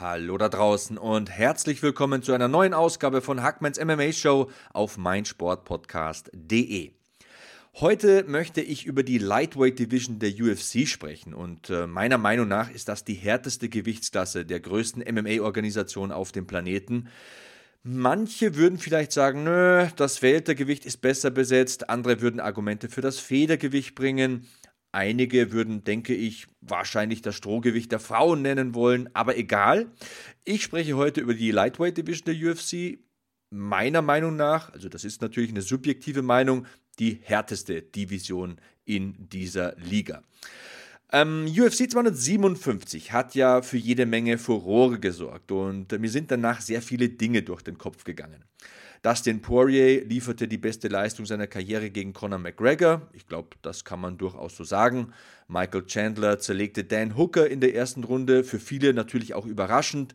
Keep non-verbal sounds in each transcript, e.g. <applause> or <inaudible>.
Hallo da draußen und herzlich willkommen zu einer neuen Ausgabe von Hackmans MMA Show auf meinsportpodcast.de. Heute möchte ich über die Lightweight Division der UFC sprechen und äh, meiner Meinung nach ist das die härteste Gewichtsklasse der größten MMA-Organisation auf dem Planeten. Manche würden vielleicht sagen, nö, das Weltergewicht ist besser besetzt, andere würden Argumente für das Federgewicht bringen. Einige würden, denke ich, wahrscheinlich das Strohgewicht der Frauen nennen wollen, aber egal. Ich spreche heute über die Lightweight Division der UFC. Meiner Meinung nach, also das ist natürlich eine subjektive Meinung, die härteste Division in dieser Liga. Ähm, UFC 257 hat ja für jede Menge Furore gesorgt und mir sind danach sehr viele Dinge durch den Kopf gegangen. Dustin Poirier lieferte die beste Leistung seiner Karriere gegen Conor McGregor. Ich glaube, das kann man durchaus so sagen. Michael Chandler zerlegte Dan Hooker in der ersten Runde. Für viele natürlich auch überraschend.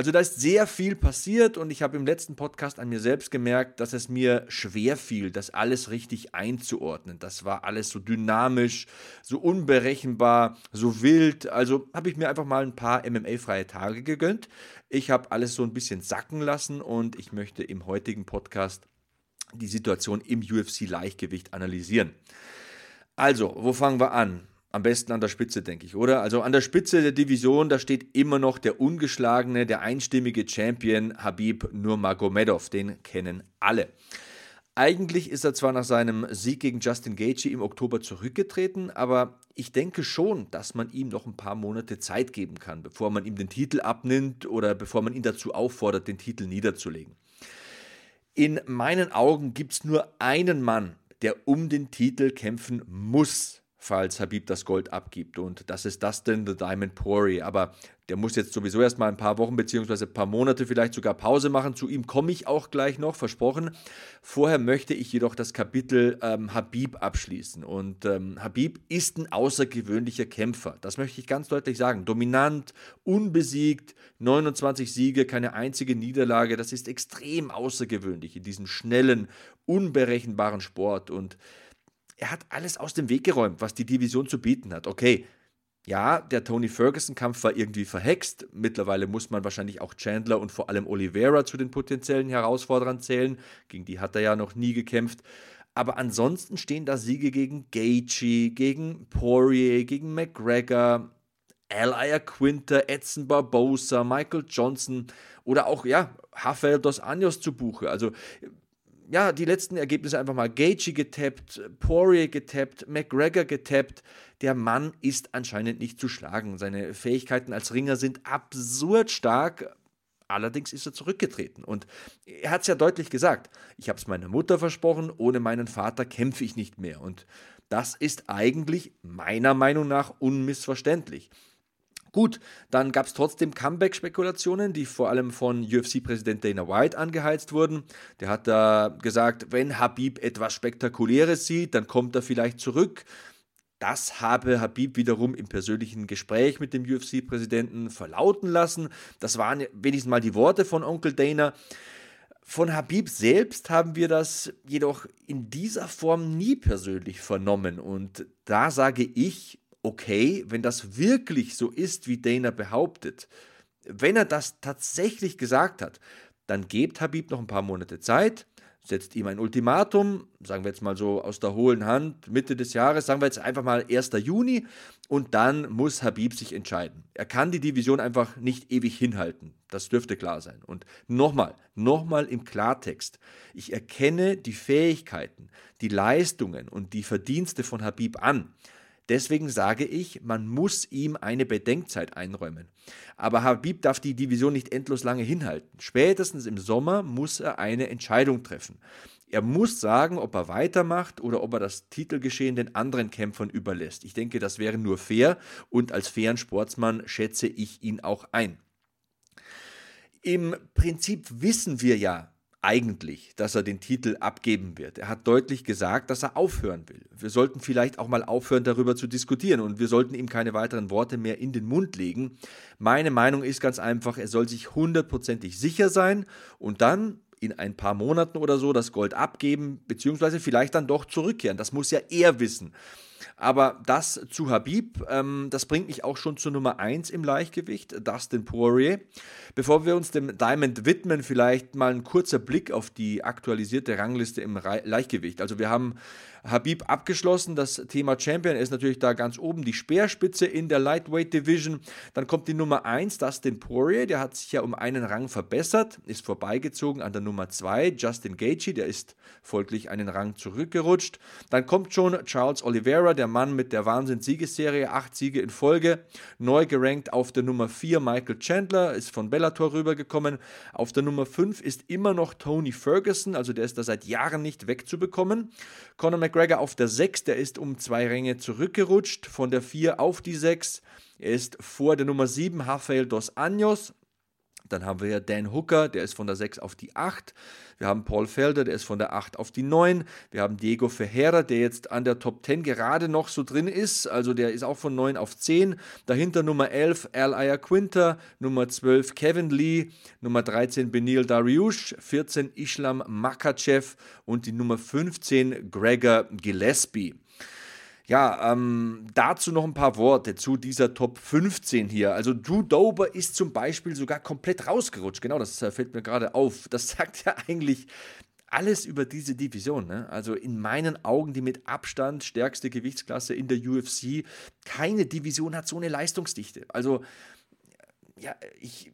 Also da ist sehr viel passiert und ich habe im letzten Podcast an mir selbst gemerkt, dass es mir schwer fiel, das alles richtig einzuordnen. Das war alles so dynamisch, so unberechenbar, so wild. Also habe ich mir einfach mal ein paar MMA-freie Tage gegönnt. Ich habe alles so ein bisschen sacken lassen und ich möchte im heutigen Podcast die Situation im UFC-Leichtgewicht analysieren. Also, wo fangen wir an? Am besten an der Spitze, denke ich, oder? Also an der Spitze der Division, da steht immer noch der ungeschlagene, der einstimmige Champion Habib Nurmagomedov. Den kennen alle. Eigentlich ist er zwar nach seinem Sieg gegen Justin Gaethje im Oktober zurückgetreten, aber ich denke schon, dass man ihm noch ein paar Monate Zeit geben kann, bevor man ihm den Titel abnimmt oder bevor man ihn dazu auffordert, den Titel niederzulegen. In meinen Augen gibt es nur einen Mann, der um den Titel kämpfen muss falls Habib das Gold abgibt. Und das ist Dustin The Diamond Poirier. Aber der muss jetzt sowieso erstmal ein paar Wochen bzw. ein paar Monate vielleicht sogar Pause machen. Zu ihm komme ich auch gleich noch, versprochen. Vorher möchte ich jedoch das Kapitel ähm, Habib abschließen. Und ähm, Habib ist ein außergewöhnlicher Kämpfer. Das möchte ich ganz deutlich sagen. Dominant, unbesiegt, 29 Siege, keine einzige Niederlage. Das ist extrem außergewöhnlich in diesem schnellen, unberechenbaren Sport. Und er hat alles aus dem Weg geräumt, was die Division zu bieten hat. Okay, ja, der Tony Ferguson-Kampf war irgendwie verhext. Mittlerweile muss man wahrscheinlich auch Chandler und vor allem Oliveira zu den potenziellen Herausforderern zählen. Gegen die hat er ja noch nie gekämpft. Aber ansonsten stehen da Siege gegen Gaethje, gegen Poirier, gegen McGregor, Al Quinter, Edson Barbosa, Michael Johnson oder auch, ja, Rafael dos Anjos zu Buche. Also ja, die letzten Ergebnisse einfach mal Gaethje getappt, Poirier getappt, McGregor getappt. Der Mann ist anscheinend nicht zu schlagen. Seine Fähigkeiten als Ringer sind absurd stark. Allerdings ist er zurückgetreten. Und er hat es ja deutlich gesagt. Ich habe es meiner Mutter versprochen, ohne meinen Vater kämpfe ich nicht mehr. Und das ist eigentlich meiner Meinung nach unmissverständlich. Gut, dann gab es trotzdem Comeback-Spekulationen, die vor allem von UFC-Präsident Dana White angeheizt wurden. Der hat da gesagt, wenn Habib etwas Spektakuläres sieht, dann kommt er vielleicht zurück. Das habe Habib wiederum im persönlichen Gespräch mit dem UFC-Präsidenten verlauten lassen. Das waren wenigstens mal die Worte von Onkel Dana. Von Habib selbst haben wir das jedoch in dieser Form nie persönlich vernommen. Und da sage ich, okay, wenn das wirklich so ist, wie Dana behauptet, wenn er das tatsächlich gesagt hat, dann gebt Habib noch ein paar Monate Zeit, setzt ihm ein Ultimatum, sagen wir jetzt mal so aus der hohlen Hand, Mitte des Jahres, sagen wir jetzt einfach mal 1. Juni und dann muss Habib sich entscheiden. Er kann die Division einfach nicht ewig hinhalten. Das dürfte klar sein. Und nochmal, nochmal im Klartext. Ich erkenne die Fähigkeiten, die Leistungen und die Verdienste von Habib an. Deswegen sage ich, man muss ihm eine Bedenkzeit einräumen. Aber Habib darf die Division nicht endlos lange hinhalten. Spätestens im Sommer muss er eine Entscheidung treffen. Er muss sagen, ob er weitermacht oder ob er das Titelgeschehen den anderen Kämpfern überlässt. Ich denke, das wäre nur fair und als fairen Sportsmann schätze ich ihn auch ein. Im Prinzip wissen wir ja, eigentlich, dass er den Titel abgeben wird. Er hat deutlich gesagt, dass er aufhören will. Wir sollten vielleicht auch mal aufhören, darüber zu diskutieren und wir sollten ihm keine weiteren Worte mehr in den Mund legen. Meine Meinung ist ganz einfach, er soll sich hundertprozentig sicher sein und dann in ein paar Monaten oder so das Gold abgeben, beziehungsweise vielleicht dann doch zurückkehren. Das muss ja er wissen. Aber das zu Habib, ähm, das bringt mich auch schon zur Nummer 1 im Leichtgewicht, Dustin Poirier. Bevor wir uns dem Diamond widmen, vielleicht mal ein kurzer Blick auf die aktualisierte Rangliste im Leichtgewicht. Also wir haben Habib abgeschlossen. Das Thema Champion ist natürlich da ganz oben die Speerspitze in der Lightweight Division. Dann kommt die Nummer 1, Dustin Poirier, der hat sich ja um einen Rang verbessert, ist vorbeigezogen an der Nummer 2, Justin Gaethje, der ist folglich einen Rang zurückgerutscht. Dann kommt schon Charles Oliveira, der Mann mit der Wahnsinn-Siegesserie, acht Siege in Folge, neu gerankt auf der Nummer 4 Michael Chandler, ist von Bellator rübergekommen. Auf der Nummer 5 ist immer noch Tony Ferguson, also der ist da seit Jahren nicht wegzubekommen. Conor McGregor auf der 6, der ist um zwei Ränge zurückgerutscht, von der 4 auf die 6. Er ist vor der Nummer 7, Rafael Dos Anjos, dann haben wir ja Dan Hooker, der ist von der 6 auf die 8. Wir haben Paul Felder, der ist von der 8 auf die 9. Wir haben Diego Ferreira, der jetzt an der Top 10 gerade noch so drin ist. Also der ist auch von 9 auf 10. Dahinter Nummer 11 Al Ayaquinta, Nummer 12 Kevin Lee, Nummer 13 Benil Dariush, 14 Islam Makachev und die Nummer 15 Gregor Gillespie. Ja, ähm, dazu noch ein paar Worte zu dieser Top 15 hier. Also Drew Dober ist zum Beispiel sogar komplett rausgerutscht. Genau, das fällt mir gerade auf. Das sagt ja eigentlich alles über diese Division. Ne? Also in meinen Augen die mit Abstand stärkste Gewichtsklasse in der UFC. Keine Division hat so eine Leistungsdichte. Also ja, ich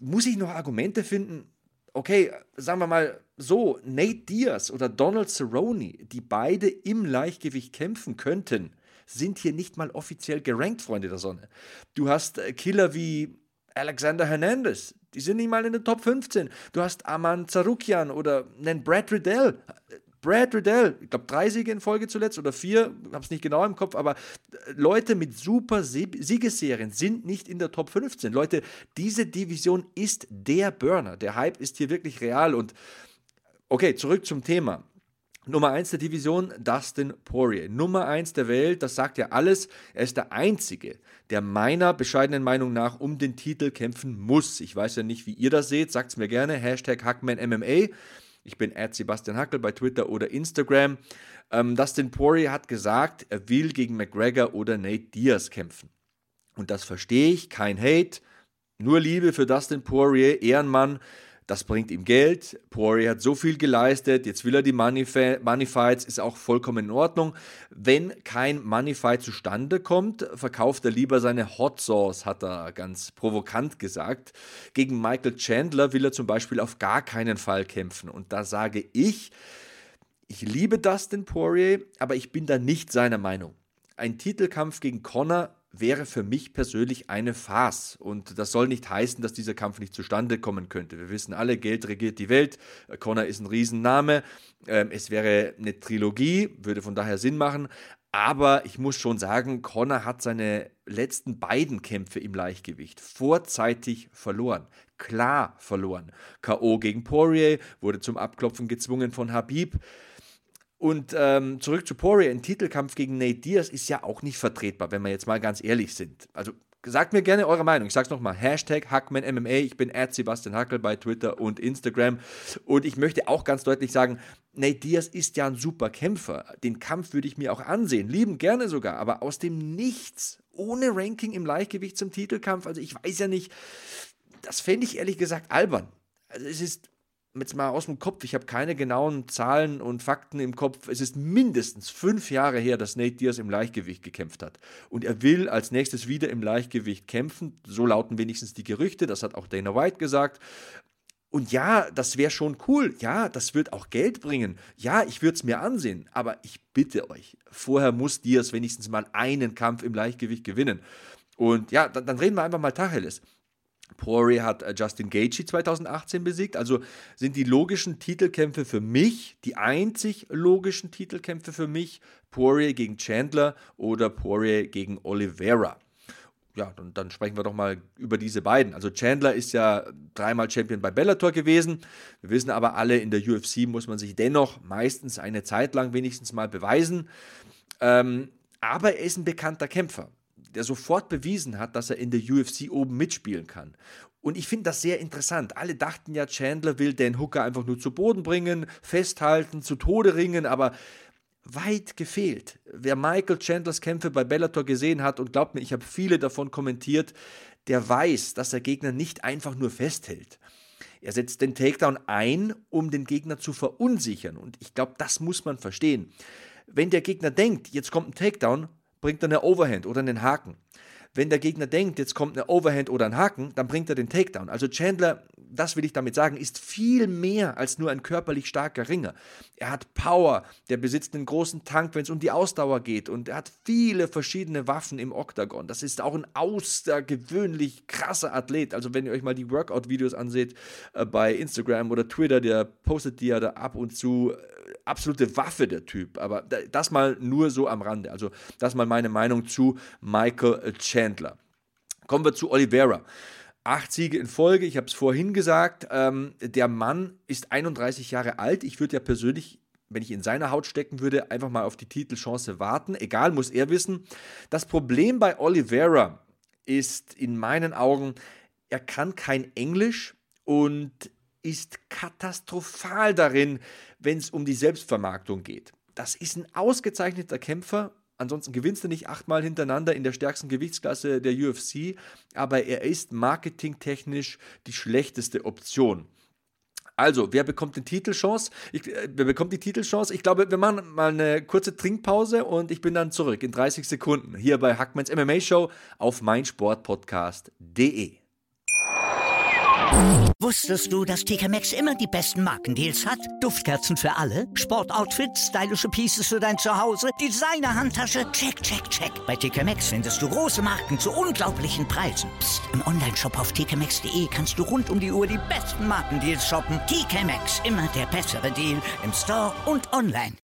muss ich noch Argumente finden, okay, sagen wir mal so, Nate Diaz oder Donald Cerrone, die beide im Leichtgewicht kämpfen könnten, sind hier nicht mal offiziell gerankt, Freunde der Sonne. Du hast äh, Killer wie Alexander Hernandez, die sind nicht mal in der Top 15. Du hast Aman Zarukian oder einen Brad Riddell. Brad Riddell, ich glaube drei Siege in Folge zuletzt oder vier, habe es nicht genau im Kopf, aber äh, Leute mit super Siegesserien sind nicht in der Top 15. Leute, diese Division ist der Burner. Der Hype ist hier wirklich real und okay, zurück zum Thema. Nummer 1 der Division, Dustin Poirier. Nummer 1 der Welt, das sagt ja alles. Er ist der Einzige, der meiner bescheidenen Meinung nach um den Titel kämpfen muss. Ich weiß ja nicht, wie ihr das seht. Sagt es mir gerne. Hashtag HackmanMMA. Ich bin Sebastian Hackel bei Twitter oder Instagram. Ähm, Dustin Poirier hat gesagt, er will gegen McGregor oder Nate Diaz kämpfen. Und das verstehe ich, kein Hate, nur Liebe für Dustin Poirier, Ehrenmann. Das bringt ihm Geld. Poirier hat so viel geleistet. Jetzt will er die Money, Fights, ist auch vollkommen in Ordnung. Wenn kein Money Fight zustande kommt, verkauft er lieber seine Hot Sauce, hat er ganz provokant gesagt. Gegen Michael Chandler will er zum Beispiel auf gar keinen Fall kämpfen. Und da sage ich, ich liebe Dustin Poirier, aber ich bin da nicht seiner Meinung. Ein Titelkampf gegen Connor wäre für mich persönlich eine Farce. Und das soll nicht heißen, dass dieser Kampf nicht zustande kommen könnte. Wir wissen alle, Geld regiert die Welt. Connor ist ein Riesenname. Ähm, es wäre eine Trilogie, würde von daher Sinn machen. Aber ich muss schon sagen, Connor hat seine letzten beiden Kämpfe im Leichtgewicht vorzeitig verloren. Klar verloren. K.O. gegen Poirier, wurde zum Abklopfen gezwungen von Habib. Und ähm, zurück zu Poirier, ein Titelkampf gegen Nate Diaz ist ja auch nicht vertretbar, wenn wir jetzt mal ganz ehrlich sind. Also sagt mir gerne eure Meinung. Ich sag's nochmal, Hashtag HackmanMMA. Ich bin at Sebastian Hackel bei Twitter und Instagram. Und ich möchte auch ganz deutlich sagen, Nate Diaz ist ja ein super Kämpfer. Den Kampf würde ich mir auch ansehen, lieben gerne sogar. Aber aus dem Nichts, ohne Ranking im Leichtgewicht zum Titelkampf, also ich weiß ja nicht, das fände ich ehrlich gesagt albern. Also es ist jetzt mal aus dem Kopf, ich habe keine genauen Zahlen und Fakten im Kopf. Es ist mindestens fünf Jahre her, dass Nate Diaz im Leichtgewicht gekämpft hat. Und er will als nächstes wieder im Leichtgewicht kämpfen. So lauten wenigstens die Gerüchte. Das hat auch Dana White gesagt. Und ja, das wäre schon cool. Ja, das wird auch Geld bringen. Ja, ich würde es mir ansehen. Aber ich bitte euch, vorher muss Diaz wenigstens mal einen Kampf im Leichtgewicht gewinnen. Und ja, dann, dann reden wir einfach mal Tacheles. Poirier hat äh, Justin Gaethje 2018 besiegt. Also sind die logischen Titelkämpfe für mich, die einzig logischen Titelkämpfe für mich, Poirier gegen Chandler oder Poirier gegen Oliveira. Ja, dann, dann sprechen wir doch mal über diese beiden. Also Chandler ist ja dreimal Champion bei Bellator gewesen. Wir wissen aber alle, in der UFC muss man sich dennoch meistens eine Zeit lang wenigstens mal beweisen. Ähm, aber er ist ein bekannter Kämpfer der sofort bewiesen hat, dass er in der UFC oben mitspielen kann. Und ich finde das sehr interessant. Alle dachten ja, Chandler will Dan Hooker einfach nur zu Boden bringen, festhalten, zu Tode ringen, aber weit gefehlt. Wer Michael Chandlers Kämpfe bei Bellator gesehen hat und glaubt mir, ich habe viele davon kommentiert, der weiß, dass der Gegner nicht einfach nur festhält. Er setzt den Takedown ein, um den Gegner zu verunsichern. Und ich glaube, das muss man verstehen. Wenn der Gegner denkt, jetzt kommt ein Takedown, bringt er eine Overhand oder einen Haken. Wenn der Gegner denkt, jetzt kommt eine Overhand oder ein Haken, dann bringt er den Takedown. Also Chandler, das will ich damit sagen, ist viel mehr als nur ein körperlich starker Ringer. Er hat Power, der besitzt einen großen Tank, wenn es um die Ausdauer geht und er hat viele verschiedene Waffen im Oktagon. Das ist auch ein außergewöhnlich krasser Athlet. Also wenn ihr euch mal die Workout-Videos anseht äh, bei Instagram oder Twitter, der postet die ja da ab und zu absolute Waffe, der Typ. Aber das mal nur so am Rande. Also, das mal meine Meinung zu Michael Chandler. Kommen wir zu Oliveira. Acht Siege in Folge, ich habe es vorhin gesagt. Ähm, der Mann ist 31 Jahre alt. Ich würde ja persönlich, wenn ich in seiner Haut stecken würde, einfach mal auf die Titelchance warten. Egal, muss er wissen. Das Problem bei Oliveira ist in meinen Augen, er kann kein Englisch und ist katastrophal darin, wenn es um die Selbstvermarktung geht. Das ist ein ausgezeichneter Kämpfer. Ansonsten gewinnst du nicht achtmal hintereinander in der stärksten Gewichtsklasse der UFC, aber er ist marketingtechnisch die schlechteste Option. Also, wer bekommt die Titelchance? Ich, äh, wer bekommt die Titelchance? Ich glaube, wir machen mal eine kurze Trinkpause und ich bin dann zurück in 30 Sekunden hier bei Hackmans MMA Show auf meinsportpodcast.de. Wusstest du, dass TK Maxx immer die besten Markendeals hat? Duftkerzen für alle, Sportoutfits, stylische Pieces für dein Zuhause, Designer-Handtasche, check, check, check. Bei TK Maxx findest du große Marken zu unglaublichen Preisen. Psst. im Onlineshop auf tkmaxx.de kannst du rund um die Uhr die besten Markendeals shoppen. TK Maxx, immer der bessere Deal im Store und online.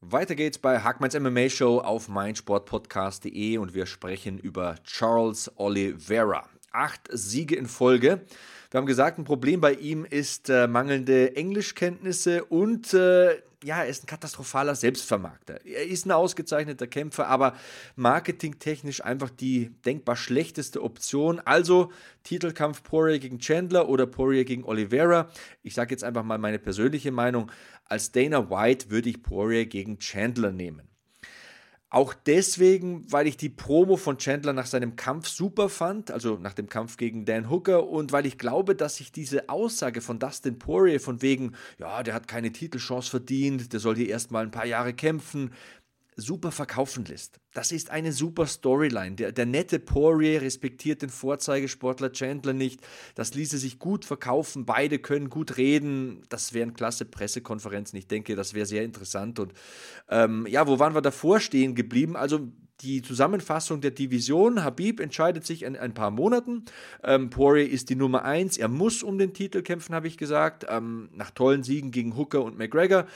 Weiter geht's bei Hackmans MMA Show auf meinsportpodcast.de und wir sprechen über Charles Oliveira acht Siege in Folge. Wir haben gesagt, ein Problem bei ihm ist äh, mangelnde Englischkenntnisse und äh, ja, er ist ein katastrophaler Selbstvermarkter. Er ist ein ausgezeichneter Kämpfer, aber marketingtechnisch einfach die denkbar schlechteste Option. Also Titelkampf Poirier gegen Chandler oder Poirier gegen Oliveira. Ich sage jetzt einfach mal meine persönliche Meinung. Als Dana White würde ich Poirier gegen Chandler nehmen. Auch deswegen, weil ich die Promo von Chandler nach seinem Kampf super fand, also nach dem Kampf gegen Dan Hooker, und weil ich glaube, dass sich diese Aussage von Dustin Poirier von wegen, ja, der hat keine Titelchance verdient, der soll hier erstmal ein paar Jahre kämpfen, super verkaufen lässt. Das ist eine super Storyline. Der, der nette Poirier respektiert den Vorzeigesportler Chandler nicht. Das ließe sich gut verkaufen. Beide können gut reden. Das wären klasse Pressekonferenzen. Ich denke, das wäre sehr interessant. Und ähm, ja, wo waren wir davor stehen geblieben? Also die Zusammenfassung der Division. Habib entscheidet sich in ein paar Monaten. Ähm, Poirier ist die Nummer 1. Er muss um den Titel kämpfen, habe ich gesagt. Ähm, nach tollen Siegen gegen Hooker und McGregor.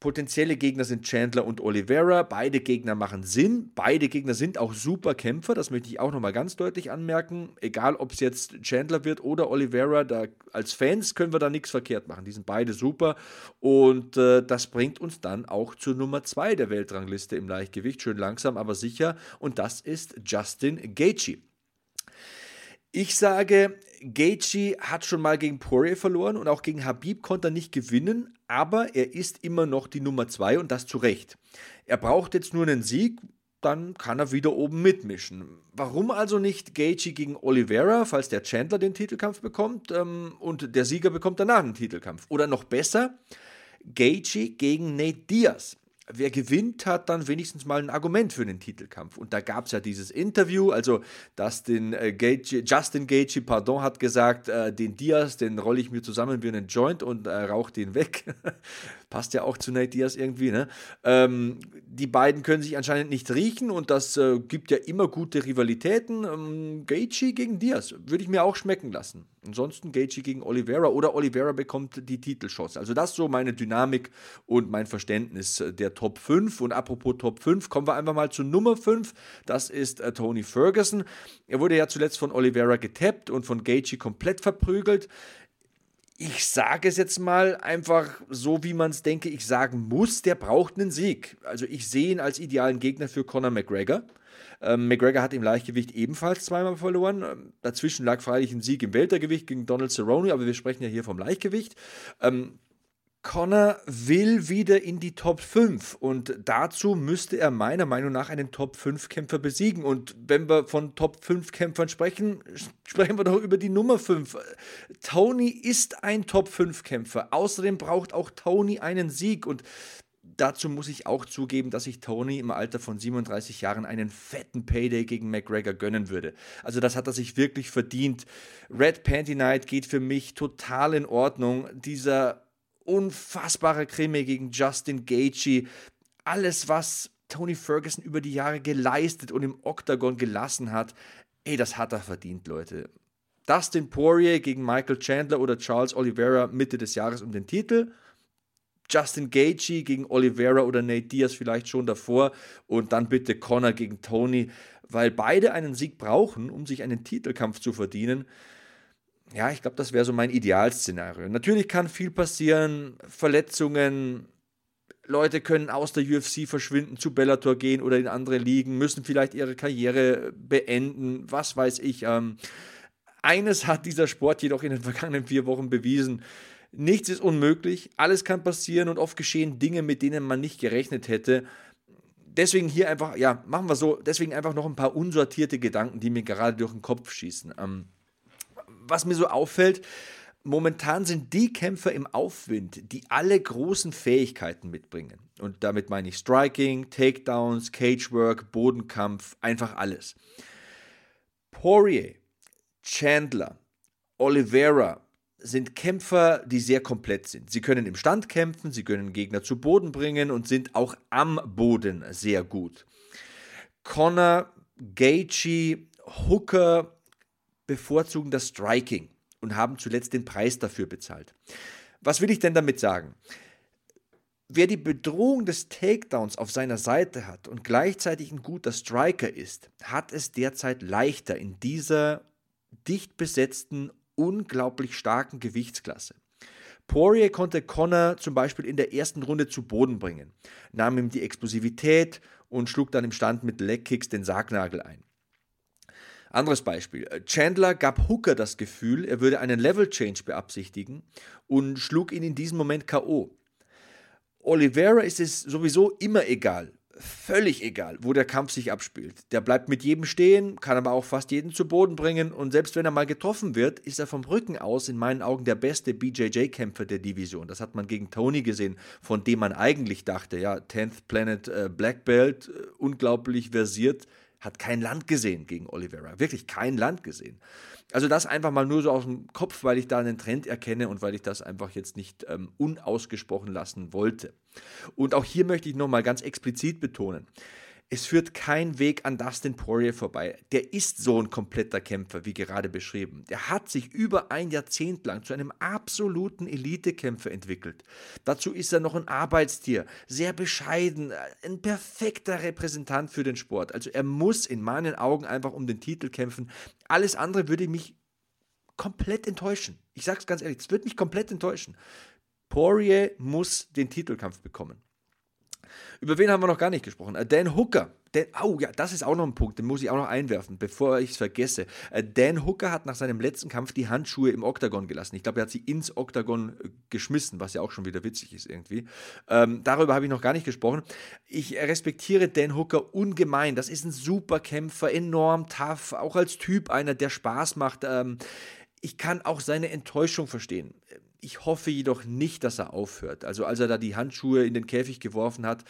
Potenzielle Gegner sind Chandler und Oliveira. Beide Gegner machen Sinn. Beide Gegner sind auch super Kämpfer. Das möchte ich auch nochmal ganz deutlich anmerken. Egal, ob es jetzt Chandler wird oder Oliveira, da, als Fans können wir da nichts verkehrt machen. Die sind beide super. Und äh, das bringt uns dann auch zur Nummer 2 der Weltrangliste im Leichtgewicht. Schön langsam, aber sicher. Und das ist Justin Gaethje. Ich sage, Gaethje hat schon mal gegen Poirier verloren und auch gegen Habib konnte er nicht gewinnen, aber er ist immer noch die Nummer 2 und das zu Recht. Er braucht jetzt nur einen Sieg, dann kann er wieder oben mitmischen. Warum also nicht Gaethje gegen Oliveira, falls der Chandler den Titelkampf bekommt ähm, und der Sieger bekommt danach einen Titelkampf? Oder noch besser, Gaethje gegen Nate Diaz wer gewinnt, hat dann wenigstens mal ein Argument für den Titelkampf. Und da gab es ja dieses Interview, also Dustin, äh, Gage, Justin Gagey, pardon, hat gesagt, äh, den Diaz, den rolle ich mir zusammen wie einen Joint und äh, rauche den weg. <laughs> Passt ja auch zu Nate Diaz irgendwie, ne? Ähm, die beiden können sich anscheinend nicht riechen und das äh, gibt ja immer gute Rivalitäten. Ähm, Gaethje gegen Diaz würde ich mir auch schmecken lassen. Ansonsten Gaethje gegen Oliveira oder Oliveira bekommt die Titelshots. Also das ist so meine Dynamik und mein Verständnis der Top 5. Und apropos Top 5, kommen wir einfach mal zu Nummer 5. Das ist äh, Tony Ferguson. Er wurde ja zuletzt von Oliveira getappt und von Gaethje komplett verprügelt ich sage es jetzt mal einfach so, wie man es denke, ich sagen muss, der braucht einen Sieg. Also ich sehe ihn als idealen Gegner für Conor McGregor. Ähm, McGregor hat im Leichtgewicht ebenfalls zweimal verloren. Ähm, dazwischen lag freilich ein Sieg im Weltergewicht gegen Donald Cerrone, aber wir sprechen ja hier vom Leichtgewicht. Ähm, Connor will wieder in die Top 5 und dazu müsste er meiner Meinung nach einen Top 5 Kämpfer besiegen. Und wenn wir von Top 5 Kämpfern sprechen, sprechen wir doch über die Nummer 5. Tony ist ein Top 5 Kämpfer. Außerdem braucht auch Tony einen Sieg und dazu muss ich auch zugeben, dass ich Tony im Alter von 37 Jahren einen fetten Payday gegen McGregor gönnen würde. Also das hat er sich wirklich verdient. Red Panty Night geht für mich total in Ordnung. Dieser unfassbare Krimi gegen Justin Gaethje. Alles, was Tony Ferguson über die Jahre geleistet und im Octagon gelassen hat, ey, das hat er verdient, Leute. Dustin Poirier gegen Michael Chandler oder Charles Oliveira Mitte des Jahres um den Titel. Justin Gaethje gegen Oliveira oder Nate Diaz vielleicht schon davor und dann bitte Connor gegen Tony, weil beide einen Sieg brauchen, um sich einen Titelkampf zu verdienen ja, ich glaube, das wäre so mein Idealszenario. Natürlich kann viel passieren, Verletzungen, Leute können aus der UFC verschwinden, zu Bellator gehen oder in andere Ligen, müssen vielleicht ihre Karriere beenden, was weiß ich. Ähm, eines hat dieser Sport jedoch in den <laughs> vergangenen vier Wochen bewiesen. Nichts ist unmöglich, alles kann passieren und oft geschehen Dinge, mit denen man nicht gerechnet hätte. Deswegen hier einfach, ja, machen wir so, deswegen einfach noch ein paar unsortierte Gedanken, die mir gerade durch den Kopf schießen. Ähm, was mir so auffällt, momentan sind die Kämpfer im Aufwind, die alle großen Fähigkeiten mitbringen. Und damit meine ich Striking, Takedowns, Cagework, Bodenkampf, einfach alles. Poirier, Chandler, Oliveira sind Kämpfer, die sehr komplett sind. Sie können im Stand kämpfen, sie können Gegner zu Boden bringen und sind auch am Boden sehr gut. Connor, Gaethje, Hooker, bevorzugen das Striking und haben zuletzt den Preis dafür bezahlt. Was will ich denn damit sagen? Wer die Bedrohung des Takedowns auf seiner Seite hat und gleichzeitig ein guter Striker ist, hat es derzeit leichter in dieser dicht besetzten, unglaublich starken Gewichtsklasse. Poirier konnte Connor zum Beispiel in der ersten Runde zu Boden bringen, nahm ihm die Explosivität und schlug dann im Stand mit Legkicks den Sargnagel ein. Anderes Beispiel. Chandler gab Hooker das Gefühl, er würde einen Level Change beabsichtigen und schlug ihn in diesem Moment K.O. Oliveira ist es sowieso immer egal, völlig egal, wo der Kampf sich abspielt. Der bleibt mit jedem stehen, kann aber auch fast jeden zu Boden bringen und selbst wenn er mal getroffen wird, ist er vom Rücken aus in meinen Augen der beste BJJ-Kämpfer der Division. Das hat man gegen Tony gesehen, von dem man eigentlich dachte, ja, 10th Planet äh, Black Belt, äh, unglaublich versiert, hat kein Land gesehen gegen Oliveira. Wirklich kein Land gesehen. Also das einfach mal nur so aus dem Kopf, weil ich da einen Trend erkenne und weil ich das einfach jetzt nicht ähm, unausgesprochen lassen wollte. Und auch hier möchte ich nochmal ganz explizit betonen, es führt kein Weg an Dustin Poirier vorbei. Der ist so ein kompletter Kämpfer, wie gerade beschrieben. Der hat sich über ein Jahrzehnt lang zu einem absoluten Elitekämpfer entwickelt. Dazu ist er noch ein Arbeitstier, sehr bescheiden, ein perfekter Repräsentant für den Sport. Also er muss in meinen Augen einfach um den Titel kämpfen. Alles andere würde mich komplett enttäuschen. Ich sage es ganz ehrlich, es wird mich komplett enttäuschen. Poirier muss den Titelkampf bekommen. Über wen haben wir noch gar nicht gesprochen? Äh, Dan Hooker. Dan, oh ja, das ist auch noch ein Punkt, den muss ich auch noch einwerfen, bevor ich es vergesse. Äh, Dan Hooker hat nach seinem letzten Kampf die Handschuhe im Oktagon gelassen. Ich glaube, er hat sie ins Oktagon äh, geschmissen, was ja auch schon wieder witzig ist irgendwie. Ähm, darüber habe ich noch gar nicht gesprochen. Ich respektiere Dan Hooker ungemein. Das ist ein super Kämpfer, enorm tough, auch als Typ einer, der Spaß macht. Ähm, ich kann auch seine Enttäuschung verstehen Ich hoffe jedoch nicht, dass er aufhört. Also als er da die Handschuhe in den Käfig geworfen hat,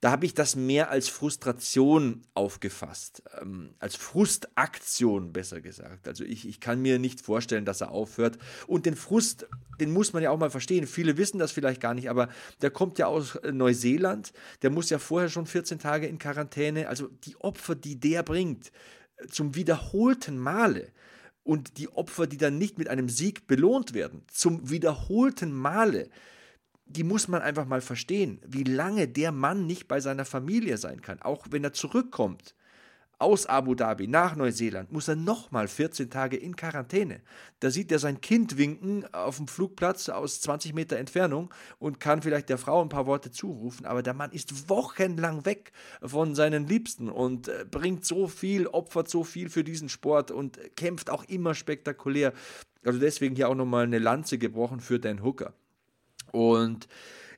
da habe ich das mehr als Frustration aufgefasst. Ähm, als Frustaktion besser gesagt. Also ich, ich kann mir nicht vorstellen, dass er aufhört. Und den Frust, den muss man ja auch mal verstehen. Viele wissen das vielleicht gar nicht, aber der kommt ja aus äh, Neuseeland. Der muss ja vorher schon 14 Tage in Quarantäne. Also die Opfer, die der bringt, äh, zum wiederholten Male und die Opfer, die dann nicht mit einem Sieg belohnt werden, zum wiederholten Male, die muss man einfach mal verstehen, wie lange der Mann nicht bei seiner Familie sein kann, auch wenn er zurückkommt aus Abu Dhabi nach Neuseeland muss er nochmal 14 Tage in Quarantäne. Da sieht er sein Kind winken auf dem Flugplatz aus 20 Meter Entfernung und kann vielleicht der Frau ein paar Worte zurufen, aber der Mann ist wochenlang weg von seinen Liebsten und äh, bringt so viel, opfert so viel für diesen Sport und kämpft auch immer spektakulär. Also deswegen hier auch nochmal eine Lanze gebrochen für Dan Hooker. Und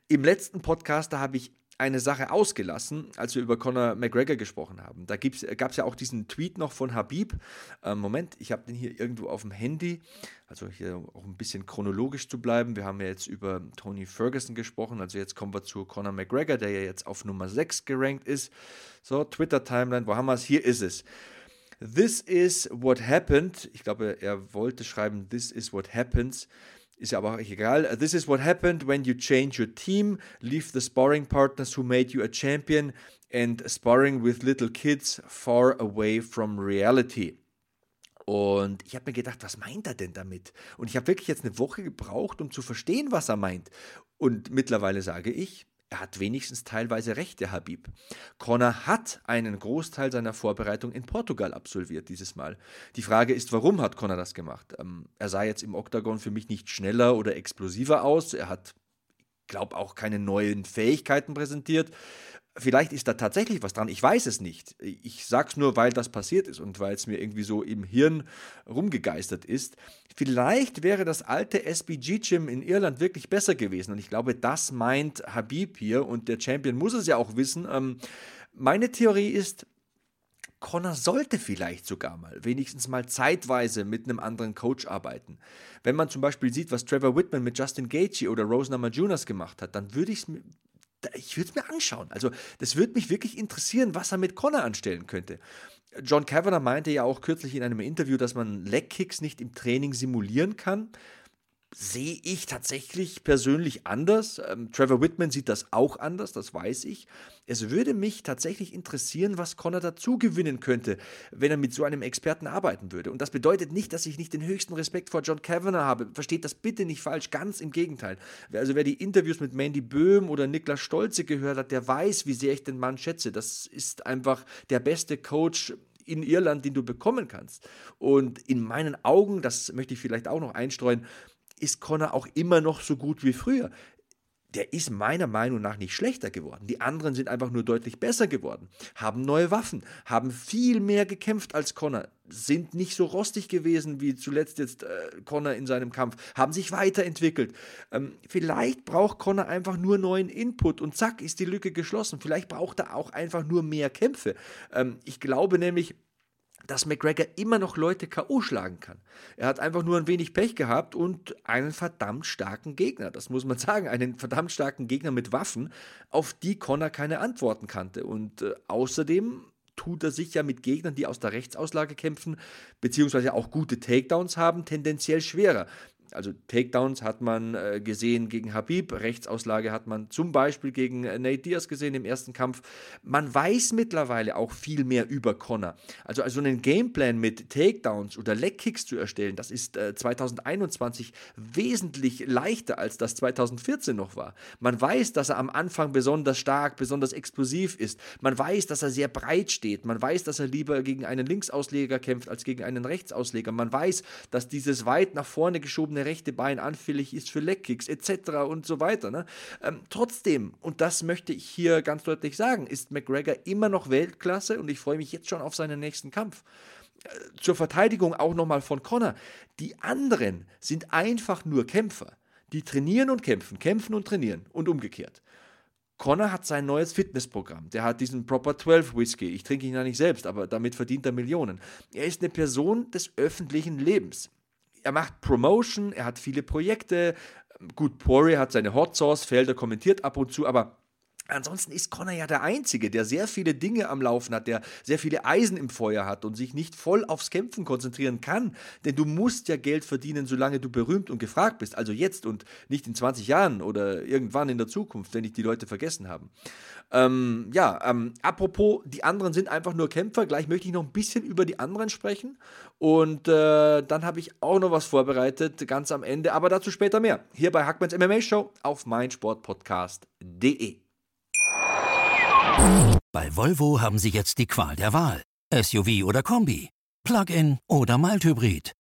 im letzten Podcast, da habe ich eine Sache ausgelassen, als wir über Conor McGregor gesprochen haben. Da gab es ja auch diesen Tweet noch von Habib. Ähm, Moment, ich habe den hier irgendwo auf dem Handy. Also hier auch ein bisschen chronologisch zu bleiben. Wir haben ja jetzt über Tony Ferguson gesprochen. Also jetzt kommen wir zu Conor McGregor, der ja jetzt auf Nummer 6 gerankt ist. So, Twitter-Timeline, wo haben wir es? Hier ist es. This is what happened. Ich glaube, er wollte schreiben, This is what happens ist ja aber auch egal. This is what happened when you change your team, leave the sparring partners who made you a champion and sparring with little kids far away from reality. Und ich habe mir gedacht, was meint er denn damit? Und ich habe wirklich jetzt eine Woche gebraucht, um zu verstehen, was er meint. Und mittlerweile sage ich, er hat wenigstens teilweise recht, der Habib. Conor hat einen Großteil seiner Vorbereitung in Portugal absolviert dieses Mal. Die Frage ist, warum hat Conor das gemacht? Ähm, er sah jetzt im Oktagon für mich nicht schneller oder explosiver aus. Er hat, glaube auch keine neuen Fähigkeiten präsentiert. Vielleicht ist da tatsächlich was dran, ich weiß es nicht. Ich sage es nur, weil das passiert ist und weil es mir irgendwie so im Hirn rumgegeistert ist. Vielleicht wäre das alte SBG-Gym in Irland wirklich besser gewesen und ich glaube, das meint Habib hier und der Champion muss es ja auch wissen. Ähm, meine Theorie ist, Connor sollte vielleicht sogar mal, wenigstens mal zeitweise mit einem anderen Coach arbeiten. Wenn man zum Beispiel sieht, was Trevor Whitman mit Justin Gaethje oder Rose Namajunas gemacht hat, dann würde ich es ich würde es mir anschauen. Also, das würde mich wirklich interessieren, was er mit Connor anstellen könnte. John Kavanagh meinte ja auch kürzlich in einem Interview, dass man Leg-Kicks nicht im Training simulieren kann sehe ich tatsächlich persönlich anders. Ähm, Trevor Whitman sieht das auch anders, das weiß ich. Es würde mich tatsächlich interessieren, was Connor dazu gewinnen könnte, wenn er mit so einem Experten arbeiten würde. Und das bedeutet nicht, dass ich nicht den höchsten Respekt vor John Kavanagh habe. Versteht das bitte nicht falsch, ganz im Gegenteil. Also wer die Interviews mit Mandy Böhm oder Niklas Stolze gehört hat, der weiß, wie sehr ich den Mann schätze. Das ist einfach der beste Coach in Irland, den du bekommen kannst. Und in meinen Augen, das möchte ich vielleicht auch noch einstreuen, ist Connor auch immer noch so gut wie früher. Der ist meiner Meinung nach nicht schlechter geworden. Die anderen sind einfach nur deutlich besser geworden, haben neue Waffen, haben viel mehr gekämpft als Connor, sind nicht so rostig gewesen wie zuletzt jetzt äh, Connor in seinem Kampf, haben sich weiterentwickelt. Ähm, vielleicht braucht Connor einfach nur neuen Input und zack ist die Lücke geschlossen. Vielleicht braucht er auch einfach nur mehr Kämpfe. Ähm, ich glaube nämlich, dass McGregor immer noch Leute K.O. schlagen kann. Er hat einfach nur ein wenig Pech gehabt und einen verdammt starken Gegner. Das muss man <laughs> sagen. Einen verdammt starken Gegner mit Waffen, auf die Connor keine Antworten kannte. Und äh, außerdem tut er sich ja mit Gegnern, die aus der Rechtsauslage kämpfen, beziehungsweise auch gute Takedowns haben, tendenziell schwerer also Takedowns hat man äh, gesehen gegen Habib, Rechtsauslage hat man zum Beispiel gegen äh, Nate Diaz gesehen im ersten Kampf. Man weiß mittlerweile auch viel mehr über Connor. Also, also einen Gameplan mit Takedowns oder Legkicks zu erstellen, das ist äh, 2021 wesentlich leichter, als das 2014 noch war. Man weiß, dass er am Anfang besonders stark, besonders explosiv ist. Man weiß, dass er sehr breit steht. Man weiß, dass er lieber gegen einen Linksausleger kämpft als gegen einen Rechtsausleger. Man weiß, dass dieses weit nach vorne geschobene geschobene rechte Bein anfällig ist für Leckkicks etc. und so weiter. Ne? Ähm, trotzdem, und das möchte ich hier ganz deutlich sagen, ist McGregor immer noch Weltklasse und ich freue mich jetzt schon auf seinen nächsten Kampf. Äh, zur Verteidigung auch nochmal von Connor. Die anderen sind einfach nur Kämpfer. Die trainieren und kämpfen, kämpfen und trainieren und umgekehrt. Connor hat sein neues Fitnessprogramm. Der hat diesen Proper 12 Whisky. Ich trinke ihn ja nicht selbst, aber damit verdient er Millionen. Er ist eine Person des öffentlichen Lebens er macht Promotion, er hat viele Projekte. Gut, Poirier hat seine Hot Sauce, Felder kommentiert ab und zu, aber Ansonsten ist Connor ja der Einzige, der sehr viele Dinge am Laufen hat, der sehr viele Eisen im Feuer hat und sich nicht voll aufs Kämpfen konzentrieren kann. Denn du musst ja Geld verdienen, solange du berühmt und gefragt bist. Also jetzt und nicht in 20 Jahren oder irgendwann in der Zukunft, wenn dich die Leute vergessen haben. Ähm, ja, ähm, apropos, die anderen sind einfach nur Kämpfer. Gleich möchte ich noch ein bisschen über die anderen sprechen. Und äh, dann habe ich auch noch was vorbereitet, ganz am Ende. Aber dazu später mehr. Hier bei Hackmans MMA Show auf meinsportpodcast.de. Bei Volvo haben Sie jetzt die Qual der Wahl. SUV oder Kombi, Plug-in oder Mild-Hybrid,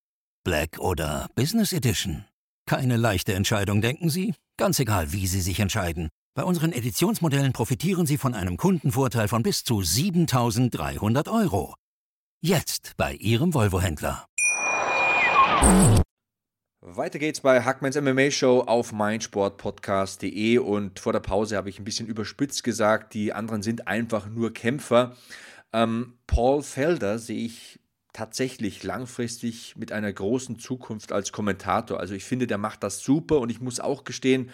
Black oder Business Edition. Keine leichte Entscheidung, denken Sie? Ganz egal, wie Sie sich entscheiden. Bei unseren Editionsmodellen profitieren Sie von einem Kundenvorteil von bis zu 7300 Euro. Jetzt bei Ihrem Volvo-Händler. Weiter geht's bei Hackmans MMA Show auf meinsportpodcast.de und vor der Pause habe ich ein bisschen überspitzt gesagt, die anderen sind einfach nur Kämpfer. Ähm, Paul Felder sehe ich tatsächlich langfristig mit einer großen Zukunft als Kommentator. Also ich finde, der macht das super und ich muss auch gestehen,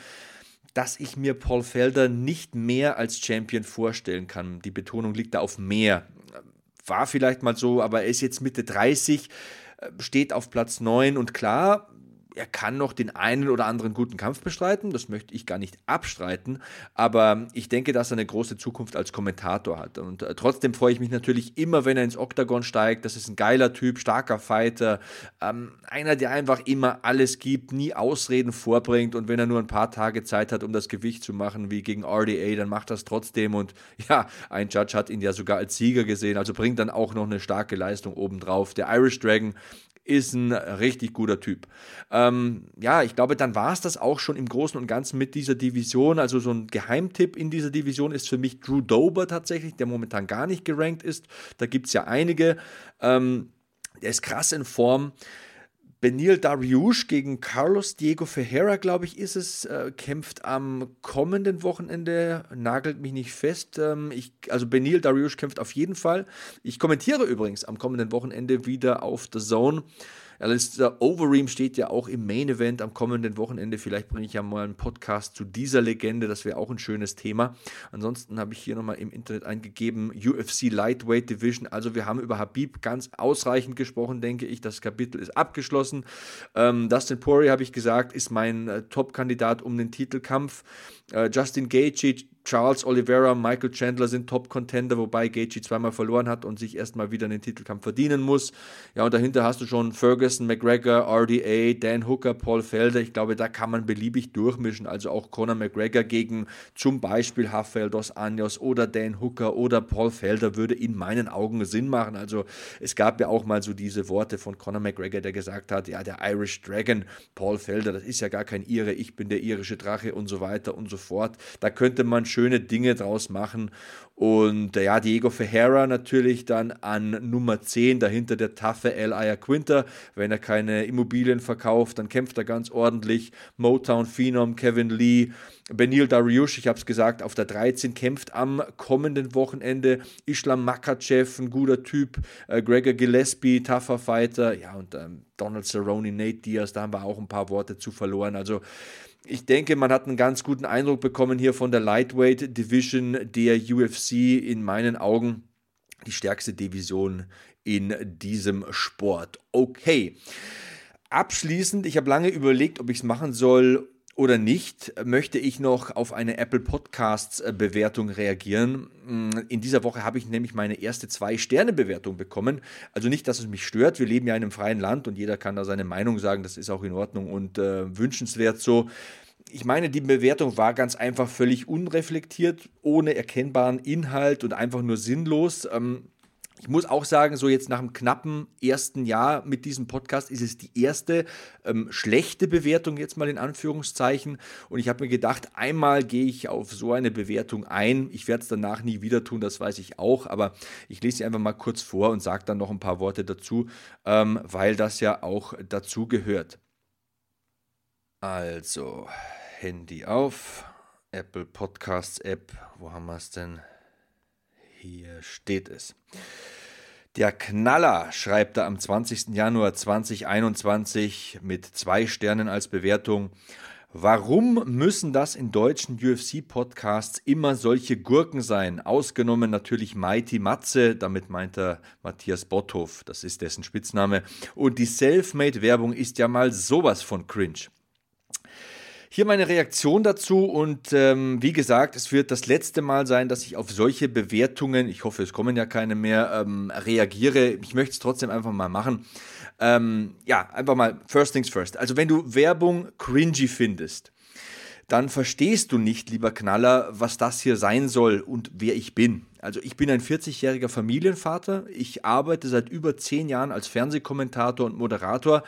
dass ich mir Paul Felder nicht mehr als Champion vorstellen kann. Die Betonung liegt da auf mehr. War vielleicht mal so, aber er ist jetzt Mitte 30, äh, steht auf Platz 9 und klar, er kann noch den einen oder anderen guten Kampf bestreiten, das möchte ich gar nicht abstreiten, aber ich denke, dass er eine große Zukunft als Kommentator hat. Und äh, trotzdem freue ich mich natürlich immer, wenn er ins Oktagon steigt. Das ist ein geiler Typ, starker Fighter, ähm, einer, der einfach immer alles gibt, nie Ausreden vorbringt und wenn er nur ein paar Tage Zeit hat, um das Gewicht zu machen, wie gegen RDA, dann macht das trotzdem. Und <laughs> ja, ein Judge hat ihn ja sogar als Sieger gesehen, also bringt dann auch noch eine starke Leistung obendrauf. Der Irish Dragon ist ein richtig guter Typ. Ähm, ja, ich glaube, dann war es das auch schon im Großen und Ganzen mit dieser Division. Also so ein Geheimtipp in dieser Division ist für mich Drew Dober tatsächlich, der momentan gar nicht gerankt ist. Da gibt es ja einige. Ähm, der ist krass in Form. Benil Dariush gegen Carlos Diego Ferreira, glaube ich, ist es, äh, kämpft am kommenden Wochenende, nagelt mich nicht fest. Ähm, ich, also Benil Dariush kämpft auf jeden Fall. Ich kommentiere übrigens am kommenden Wochenende wieder auf The Zone. Alistair Overeem steht ja auch im Main Event am kommenden Wochenende. Vielleicht bringe ich ja mal einen Podcast zu dieser Legende. Das wäre auch ein schönes Thema. Ansonsten habe ich hier nochmal im Internet eingegeben UFC Lightweight Division. Also wir haben über Habib ganz ausreichend gesprochen, denke ich. Das Kapitel ist abgeschlossen. Ähm, Dustin Poirier, habe ich gesagt, ist mein äh, Top-Kandidat um den Titelkampf. Äh, Justin Gaethje, Charles Oliveira, Michael Chandler sind Top-Contender, wobei Gaethje zweimal verloren hat und sich erstmal wieder einen Titelkampf verdienen muss. Ja, und dahinter hast du schon Ferguson, McGregor, RDA, Dan Hooker, Paul Felder. Ich glaube, da kann man beliebig durchmischen. Also auch Conor McGregor gegen zum Beispiel Rafael Dos Anjos oder Dan Hooker oder Paul Felder würde in meinen Augen Sinn machen. Also es gab ja auch mal so diese Worte von Conor McGregor, der gesagt hat, ja, der Irish Dragon, Paul Felder, das ist ja gar kein Ire, ich bin der irische Drache und so weiter und so fort. Da könnte man schöne Dinge draus machen. Und ja, Diego Ferreira natürlich dann an Nummer 10, dahinter der taffe El Quinter. Wenn er keine Immobilien verkauft, dann kämpft er ganz ordentlich. Motown Phenom, Kevin Lee, Benil Dariush, ich habe es gesagt, auf der 13 kämpft am kommenden Wochenende. Islam Makachev, ein guter Typ. Äh, Gregor Gillespie, tougher Fighter. Ja, und ähm, Donald Cerrone, Nate Diaz, da haben wir auch ein paar Worte zu verloren. Also ich denke, man hat einen ganz guten Eindruck bekommen hier von der Lightweight Division der UFC. In meinen Augen die stärkste Division in diesem Sport. Okay. Abschließend, ich habe lange überlegt, ob ich es machen soll oder nicht, möchte ich noch auf eine Apple Podcasts äh, Bewertung reagieren. Mm, in dieser Woche habe ich nämlich meine erste Zwei-Sterne-Bewertung bekommen. Also nicht, dass es mich stört. Wir leben ja in einem freien Land und jeder kann da seine Meinung sagen. Das ist auch in Ordnung und äh, wünschenswert so. Ich meine, die Bewertung war ganz einfach völlig unreflektiert, ohne erkennbaren Inhalt und einfach nur sinnlos. Ähm, ich muss auch sagen, so jetzt nach einem knappen ersten Jahr mit diesem Podcast ist es die erste ähm, schlechte Bewertung jetzt mal in Anführungszeichen. Und ich habe mir gedacht, einmal gehe ich auf so eine Bewertung ein. Ich werde es danach nie wieder tun, das weiß ich auch. Aber ich lese sie einfach mal kurz vor und sage dann noch ein paar Worte dazu, ähm, weil das ja auch dazu gehört. Also, Handy auf, Apple Podcasts App, wo haben wir es denn? Hier steht es. Der Knaller schreibt er am 20. Januar 2021 mit zwei Sternen als Bewertung. Warum müssen das in deutschen UFC-Podcasts immer solche Gurken sein? Ausgenommen natürlich Mighty Matze, damit meint er Matthias Botthoff, das ist dessen Spitzname. Und die Selfmade-Werbung ist ja mal sowas von cringe. Hier meine Reaktion dazu und ähm, wie gesagt, es wird das letzte Mal sein, dass ich auf solche Bewertungen, ich hoffe, es kommen ja keine mehr, ähm, reagiere. Ich möchte es trotzdem einfach mal machen. Ähm, ja, einfach mal first things first. Also wenn du Werbung cringy findest, dann verstehst du nicht, lieber Knaller, was das hier sein soll und wer ich bin. Also ich bin ein 40-jähriger Familienvater. Ich arbeite seit über zehn Jahren als Fernsehkommentator und Moderator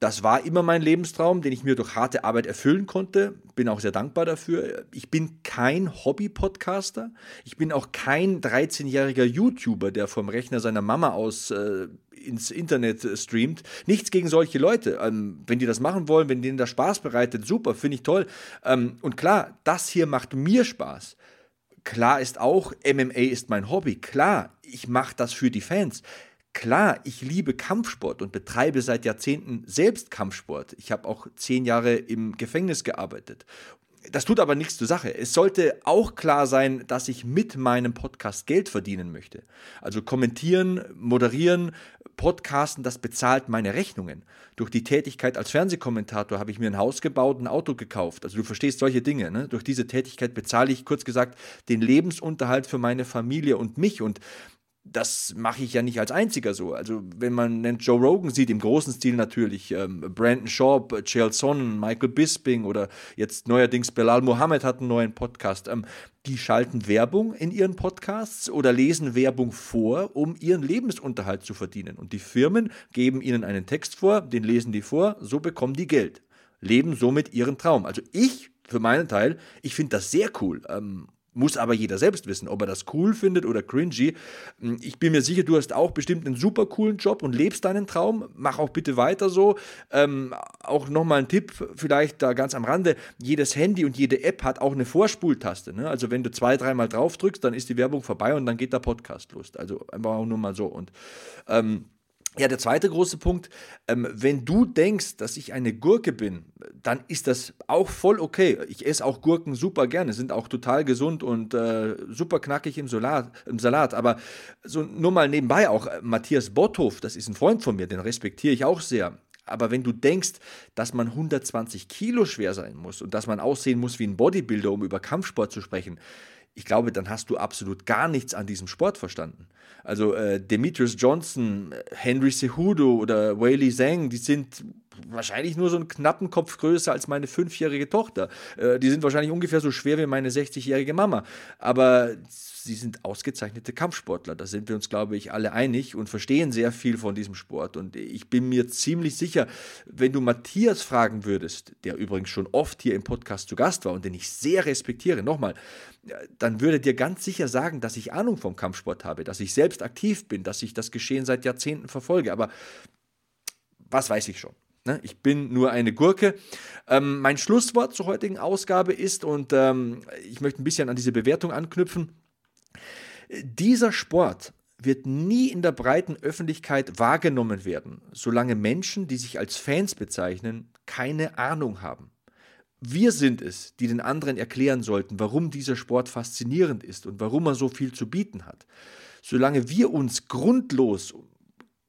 das war immer mein Lebenstraum, den ich mir durch harte Arbeit erfüllen konnte. Bin auch sehr dankbar dafür. Ich bin kein Hobby-Podcaster. Ich bin auch kein 13-jähriger YouTuber, der vom Rechner seiner Mama aus äh, ins Internet äh, streamt. Nichts gegen solche Leute. Ähm, wenn die das machen wollen, wenn denen das Spaß bereitet, super, finde ich toll. Ähm, und klar, das hier macht mir Spaß. Klar ist auch, MMA ist mein Hobby. Klar, ich mache das für die Fans. Klar, ich liebe Kampfsport und betreibe seit Jahrzehnten selbst Kampfsport. Ich habe auch zehn Jahre im Gefängnis gearbeitet. Das tut aber nichts zur Sache. Es sollte auch klar sein, dass ich mit meinem Podcast Geld verdienen möchte. Also kommentieren, moderieren, podcasten, das bezahlt meine Rechnungen. Durch die Tätigkeit als Fernsehkommentator habe ich mir ein Haus gebaut, ein Auto gekauft. Also du verstehst solche Dinge. Ne? Durch diese Tätigkeit bezahle ich kurz gesagt den Lebensunterhalt für meine Familie und mich. Und das mache ich ja nicht als einziger so. Also, wenn man nennt Joe Rogan sieht, im großen Stil natürlich, ähm, Brandon Schaub, Chael Sonnen, Michael Bisping oder jetzt neuerdings Belal Mohammed hat einen neuen Podcast. Ähm, die schalten Werbung in ihren Podcasts oder lesen Werbung vor, um ihren Lebensunterhalt zu verdienen. Und die Firmen geben ihnen einen Text vor, den lesen die vor, so bekommen die Geld. Leben somit ihren Traum. Also ich für meinen Teil, ich finde das sehr cool. Ähm, muss aber jeder selbst wissen, ob er das cool findet oder cringy. Hm, ich bin mir sicher, du hast auch bestimmt einen super coolen Job und lebst deinen Traum. Mach auch bitte weiter so. Ähm, auch nochmal ein Tipp, vielleicht da ganz am Rande: jedes Handy und jede App hat auch eine Vorspultaste. Ne? Also, wenn du zwei, dreimal drauf drückst, dann ist die Werbung vorbei und dann geht der Podcast los. Also, einfach auch nur mal so. Und ähm, ja, der zweite große Punkt, ähm, wenn du denkst, dass ich eine Gurke bin, dann ist das auch voll okay. Ich esse auch Gurken super gerne, sind auch total gesund und äh, super knackig im, Salat, im Salat. Aber so nur mal nebenbei auch, äh, Matthias Botthof, das ist ein Freund von mir, den respektiere ich auch sehr. Aber wenn du denkst, dass man 120 Kilo schwer sein muss und dass man aussehen muss wie ein Bodybuilder, um über Kampfsport zu sprechen, ich glaube, dann hast du absolut gar nichts an diesem Sport verstanden. Also äh, Demetrius Johnson, Henry Cejudo oder Whaley Zhang, die sind wahrscheinlich nur so einen knappen Kopf größer als meine fünfjährige Tochter. Äh, die sind wahrscheinlich ungefähr so schwer wie meine 60-jährige Mama. Aber sie sind ausgezeichnete Kampfsportler. Da sind wir uns, glaube ich, alle einig und verstehen sehr viel von diesem Sport. Und ich bin mir ziemlich sicher, wenn du Matthias fragen würdest, der übrigens schon oft hier im Podcast zu Gast war und den ich sehr respektiere, nochmal, dann würde dir ganz sicher sagen, dass ich Ahnung vom Kampfsport habe, dass ich selbst aktiv bin, dass ich das Geschehen seit Jahrzehnten verfolge. Aber was weiß ich schon? Ne? Ich bin nur eine Gurke. Ähm, mein Schlusswort zur heutigen Ausgabe ist, und ähm, ich möchte ein bisschen an diese Bewertung anknüpfen, dieser Sport wird nie in der breiten Öffentlichkeit wahrgenommen werden, solange Menschen, die sich als Fans bezeichnen, keine Ahnung haben. Wir sind es, die den anderen erklären sollten, warum dieser Sport faszinierend ist und warum er so viel zu bieten hat. Solange wir uns grundlos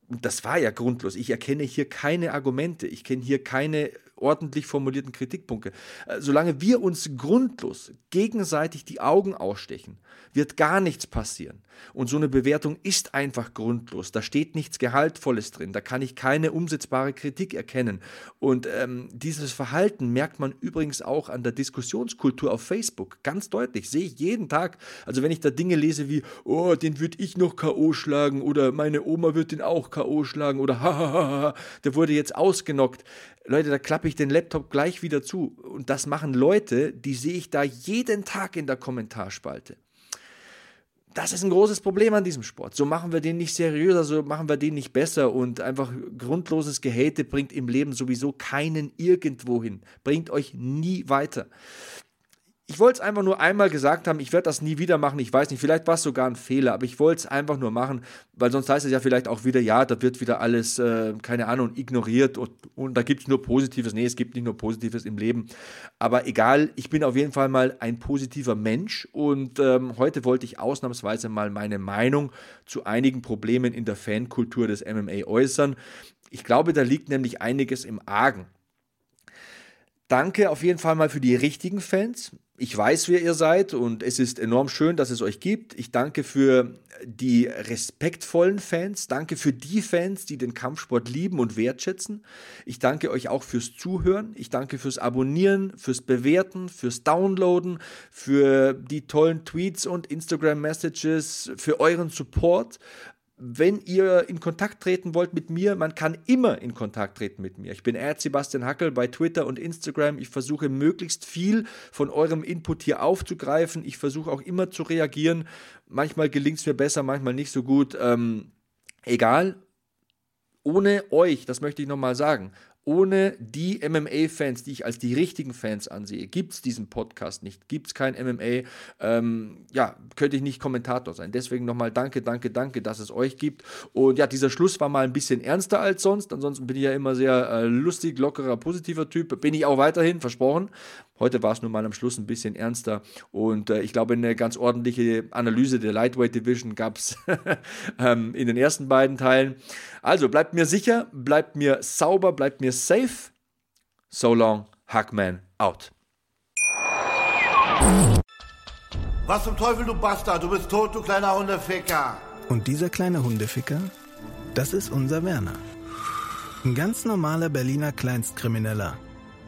das war ja grundlos. Ich erkenne hier keine Argumente, ich kenne hier keine ordentlich formulierten Kritikpunkte. Äh, solange wir uns grundlos gegenseitig die Augen ausstechen, wird gar nichts passieren. Und so eine Bewertung ist einfach grundlos. Da steht nichts Gehaltvolles drin. Da kann ich keine umsetzbare Kritik erkennen. Und ähm, dieses Verhalten merkt man übrigens auch an der Diskussionskultur auf Facebook. Ganz deutlich. Sehe ich jeden Tag. Also wenn ich da Dinge lese wie, oh, den würde ich noch K.O. schlagen oder meine Oma wird den auch K.O. schlagen oder hahaha, der wurde jetzt ausgenockt. Leute, da klappe ich den Laptop gleich wieder zu. Und das machen Leute, die sehe ich da jeden Tag in der Kommentarspalte. Das ist ein großes Problem an diesem Sport. So machen wir den nicht seriöser, so machen wir den nicht besser und einfach grundloses Gehate bringt im Leben sowieso keinen irgendwo hin, bringt euch nie weiter. Ich wollte es einfach nur einmal gesagt haben, ich werde das nie wieder machen. Ich weiß nicht, vielleicht war es sogar ein Fehler, aber ich wollte es einfach nur machen, weil sonst heißt es ja vielleicht auch wieder, ja, da wird wieder alles, äh, keine Ahnung, ignoriert und, und da gibt es nur Positives. Nee, es gibt nicht nur Positives im Leben. Aber egal, ich bin auf jeden Fall mal ein positiver Mensch und ähm, heute wollte ich ausnahmsweise mal meine Meinung zu einigen Problemen in der Fankultur des MMA äußern. Ich glaube, da liegt nämlich einiges im Argen. Danke auf jeden Fall mal für die richtigen Fans. Ich weiß, wer ihr seid und es ist enorm schön, dass es euch gibt. Ich danke für die respektvollen Fans. Danke für die Fans, die den Kampfsport lieben und wertschätzen. Ich danke euch auch fürs Zuhören. Ich danke fürs Abonnieren, fürs Bewerten, fürs Downloaden, für die tollen Tweets und Instagram-Messages, für euren Support wenn ihr in Kontakt treten wollt mit mir, man kann immer in Kontakt treten mit mir. Ich bin Sebastian Hackel bei Twitter und Instagram. Ich versuche möglichst viel von eurem Input hier aufzugreifen. Ich versuche auch immer zu reagieren. Manchmal gelingt es mir besser, manchmal nicht so gut. Ähm, egal. Ohne euch, das möchte ich nochmal sagen, ohne die MMA-Fans, die ich als die richtigen Fans ansehe, gibt es diesen Podcast nicht, gibt es kein MMA, ähm, ja, könnte ich nicht Kommentator sein. Deswegen nochmal danke, danke, danke, dass es euch gibt. Und ja, dieser Schluss war mal ein bisschen ernster als sonst. Ansonsten bin ich ja immer sehr äh, lustig, lockerer, positiver Typ. Bin ich auch weiterhin, versprochen. Heute war es nun mal am Schluss ein bisschen ernster und äh, ich glaube, eine ganz ordentliche Analyse der Lightweight Division gab es <laughs> ähm, in den ersten beiden Teilen. Also bleibt mir sicher, bleibt mir sauber, bleibt mir safe. So long, Hackman out. Was zum Teufel, du Bastard? Du bist tot, du kleiner Hundeficker. Und dieser kleine Hundeficker, das ist unser Werner. Ein ganz normaler Berliner Kleinstkrimineller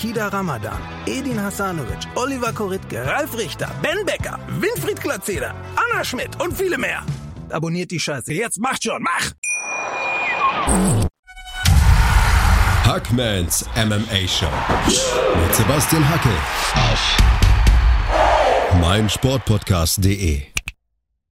Kida Ramadan, Edin Hasanovic, Oliver Koritke, Ralf Richter, Ben Becker, Winfried Glatzeder, Anna Schmidt und viele mehr. Abonniert die Scheiße. Jetzt macht schon, mach! Hackmans MMA Show mit Sebastian Hacke auf meinsportpodcast.de